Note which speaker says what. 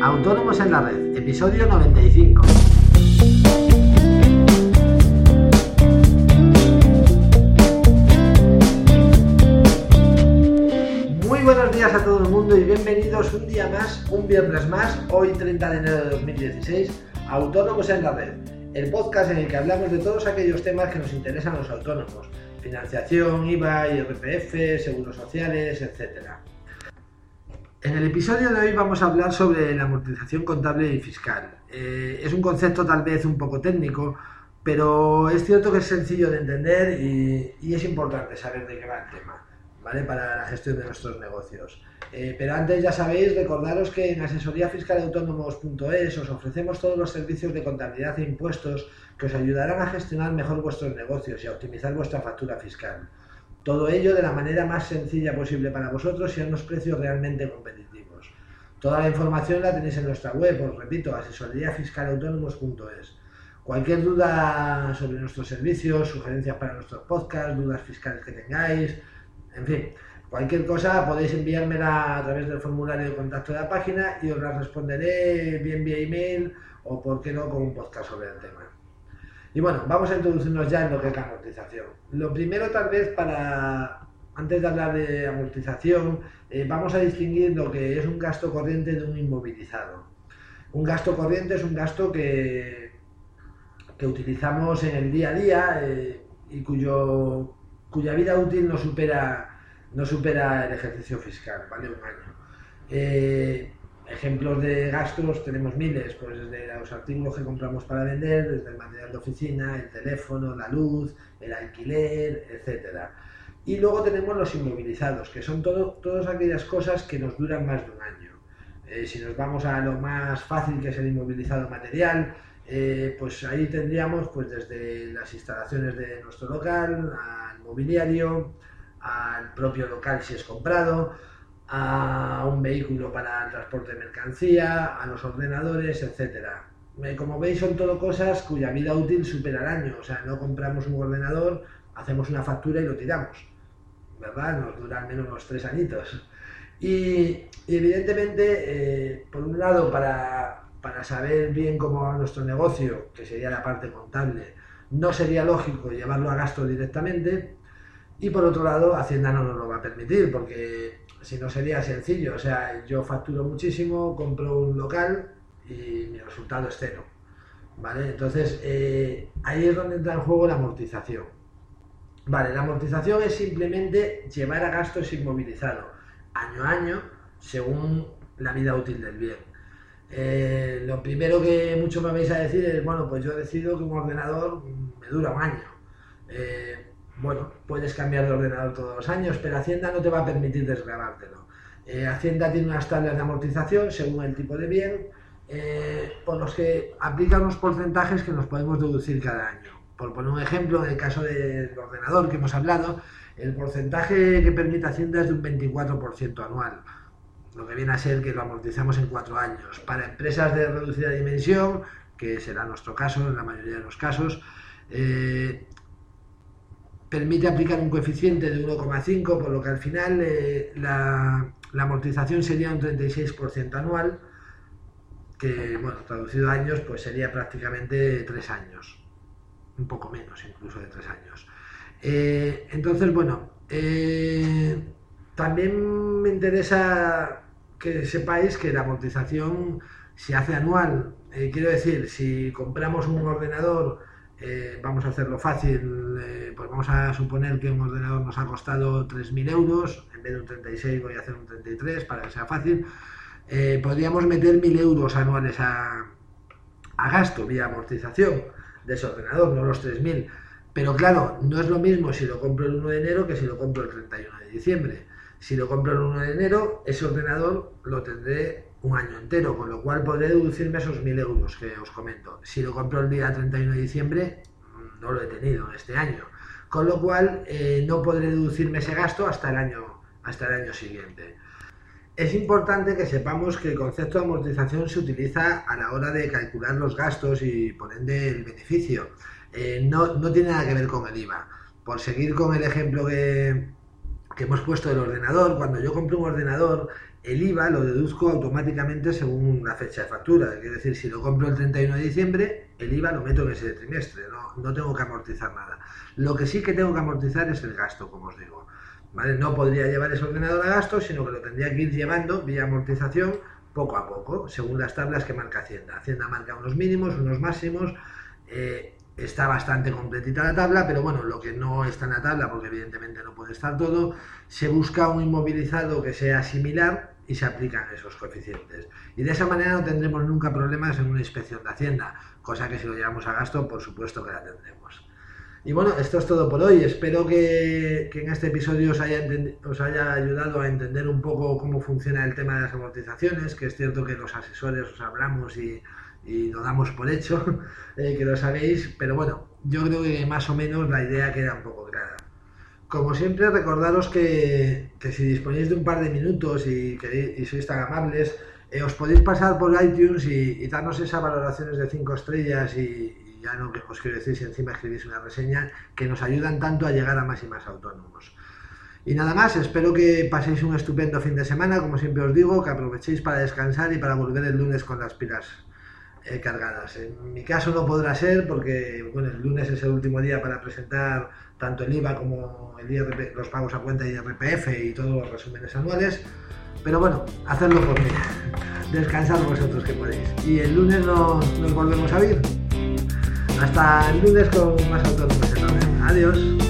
Speaker 1: Autónomos en la Red, episodio 95. Muy buenos días a todo el mundo y bienvenidos un día más, un viernes más, hoy 30 de enero de 2016, Autónomos en la Red, el podcast en el que hablamos de todos aquellos temas que nos interesan a los autónomos, financiación, IVA, IRPF, seguros sociales, etcétera. En el episodio de hoy vamos a hablar sobre la amortización contable y fiscal. Eh, es un concepto tal vez un poco técnico, pero es cierto que es sencillo de entender y, es importante saber de qué va el tema, ¿vale? Para la gestión de nuestros negocios. Eh, pero antes ya sabéis, recordaros que en asesoríafiscalautónomos.es os ofrecemos todos los servicios de contabilidad e impuestos que os ayudarán a gestionar mejor vuestros negocios y a optimizar vuestra factura fiscal. Todo ello de la manera más sencilla posible para vosotros y a unos precios realmente competitivos. Toda la información la tenéis en nuestra web, os repito, asesoríafiscalautónomos.es. Cualquier duda sobre nuestros servicios, sugerencias para nuestros podcasts, dudas fiscales que tengáis, en fin, cualquier cosa podéis enviármela a través del formulario de contacto de la página y os la responderé bien vía email o, por qué no, con un podcast sobre el tema. Y bueno, vamos a introducirnos ya en lo que es la amortización. Lo primero tal vez para, antes de hablar de amortización, eh, vamos a distinguir lo que es un gasto corriente de un inmovilizado. Un gasto corriente es un gasto que, que utilizamos en el día a día eh, y cuyo, cuya vida útil no supera, no supera el ejercicio fiscal, ¿vale? Un año. Eh, Ejemplos de gastos tenemos miles, pues desde los artículos que compramos para vender, desde el material de oficina, el teléfono, la luz, el alquiler, etcétera. Y luego tenemos los inmovilizados, que son todo, todas aquellas cosas que nos duran más de un año. Eh, si nos vamos a lo más fácil que es el inmovilizado material, eh, pues ahí tendríamos pues desde las instalaciones de nuestro local, al mobiliario, al propio local si es comprado, a un vehículo para el transporte de mercancía, a los ordenadores, etcétera. Eh, como veis, son todo cosas cuya vida útil supera el año. O sea, no compramos un ordenador, hacemos una factura y lo tiramos. ¿Verdad? Nos duran al menos unos tres añitos. Y, evidentemente, eh, por un lado, para, para saber bien cómo va nuestro negocio, que sería la parte contable, no sería lógico llevarlo a gasto directamente. Y por otro lado, Hacienda no nos lo va a permitir, porque si no sería sencillo. O sea, yo facturo muchísimo, compro un local y mi resultado es cero. ¿Vale? Entonces, eh, ahí es donde entra en juego la amortización. Vale, la amortización es simplemente llevar a gastos inmovilizados, año a año, según la vida útil del bien. Eh, lo primero que mucho me vais a decir es, bueno, pues yo decido que un ordenador me dura un año. Eh, bueno, puedes cambiar de ordenador todos los años, pero Hacienda no te va a permitir desgrabártelo. Eh, Hacienda tiene unas tablas de amortización según el tipo de bien, eh, por los que aplica unos porcentajes que nos podemos deducir cada año. Por poner un ejemplo, en el caso del ordenador que hemos hablado, el porcentaje que permite Hacienda es de un 24% anual, lo que viene a ser que lo amortizamos en cuatro años. Para empresas de reducida dimensión, que será nuestro caso en la mayoría de los casos, eh, permite aplicar un coeficiente de 1,5, por lo que al final eh, la, amortización sería un 36% anual, que, bueno, traducido a años, pues sería prácticamente 3 años, un poco menos incluso de 3 años. Eh, entonces, bueno, eh, también me interesa que sepáis que la amortización se hace anual. quiero decir, si compramos un ordenador vamos a hacerlo fácil, pues vamos a suponer que un ordenador nos ha costado 3.000 euros, en vez de un 36 voy a hacer un 33 para que sea fácil, eh, podríamos meter 1.000 euros anuales a, a, gasto vía amortización de ese ordenador, no los 3.000. Pero claro, no es lo mismo si lo compro el 1 de enero que si lo compro el 31 de diciembre. Si lo compro el 1 de enero, ese ordenador lo tendré un año entero, con lo cual podré deducirme esos 1.000 euros que os comento. Si lo compro el día 31 de diciembre, no lo he tenido este año. Con lo cual, eh, no podré deducirme ese gasto hasta el, año, hasta el año siguiente. Es importante que sepamos que el concepto de amortización se utiliza a la hora de calcular los gastos y por ende el beneficio. Eh, no, no, tiene nada que ver con el IVA. Por seguir con el ejemplo que, que hemos puesto del ordenador, cuando yo compro un ordenador, el IVA lo deduzco automáticamente según la fecha de factura. Quiere decir, si lo compro el 31 de diciembre, el IVA lo meto en ese trimestre, no, no tengo que amortizar nada. Lo que sí que tengo que amortizar es el gasto, como os digo. ¿Vale? No podría llevar ese ordenador a gasto, sino que lo tendría que ir llevando vía amortización poco a poco, según las tablas que marca Hacienda. Hacienda marca unos mínimos, unos máximos. Eh, está bastante completita la tabla, pero bueno, lo que no está en la tabla, porque evidentemente no puede estar todo, se busca un inmovilizado que sea similar y se aplican esos coeficientes. Y de esa manera no tendremos nunca problemas en una inspección de Hacienda, cosa que si lo llevamos a gasto, por supuesto que la tendremos. Y bueno, esto es todo por hoy. Espero que, en este episodio os haya, os haya ayudado a entender un poco cómo funciona el tema de las amortizaciones, que es cierto que los asesores os hablamos y, y lo damos por hecho, eh, que lo sabéis, pero bueno, yo creo que más o menos la idea queda un poco clara. Como siempre, recordaros que, si disponéis de un par de minutos y, que, sois tan amables, eh, os podéis pasar por iTunes y, darnos esas valoraciones de 5 estrellas y, ya no os quiero decir si encima escribís una reseña, que nos ayudan tanto a llegar a más y más autónomos. Y nada más, espero que paséis un estupendo fin de semana, como siempre os digo, que aprovechéis para descansar y para volver el lunes con las pilas eh, cargadas. En mi caso no podrá ser porque bueno, el lunes es el último día para presentar tanto el IVA como el IRP, los pagos a cuenta IRPF y todos los resúmenes anuales. Pero bueno, hacerlo por mí. Descansar vosotros que podéis. Y el lunes nos, nos volvemos a ver. Hasta el lunes con más autónomos. Adiós.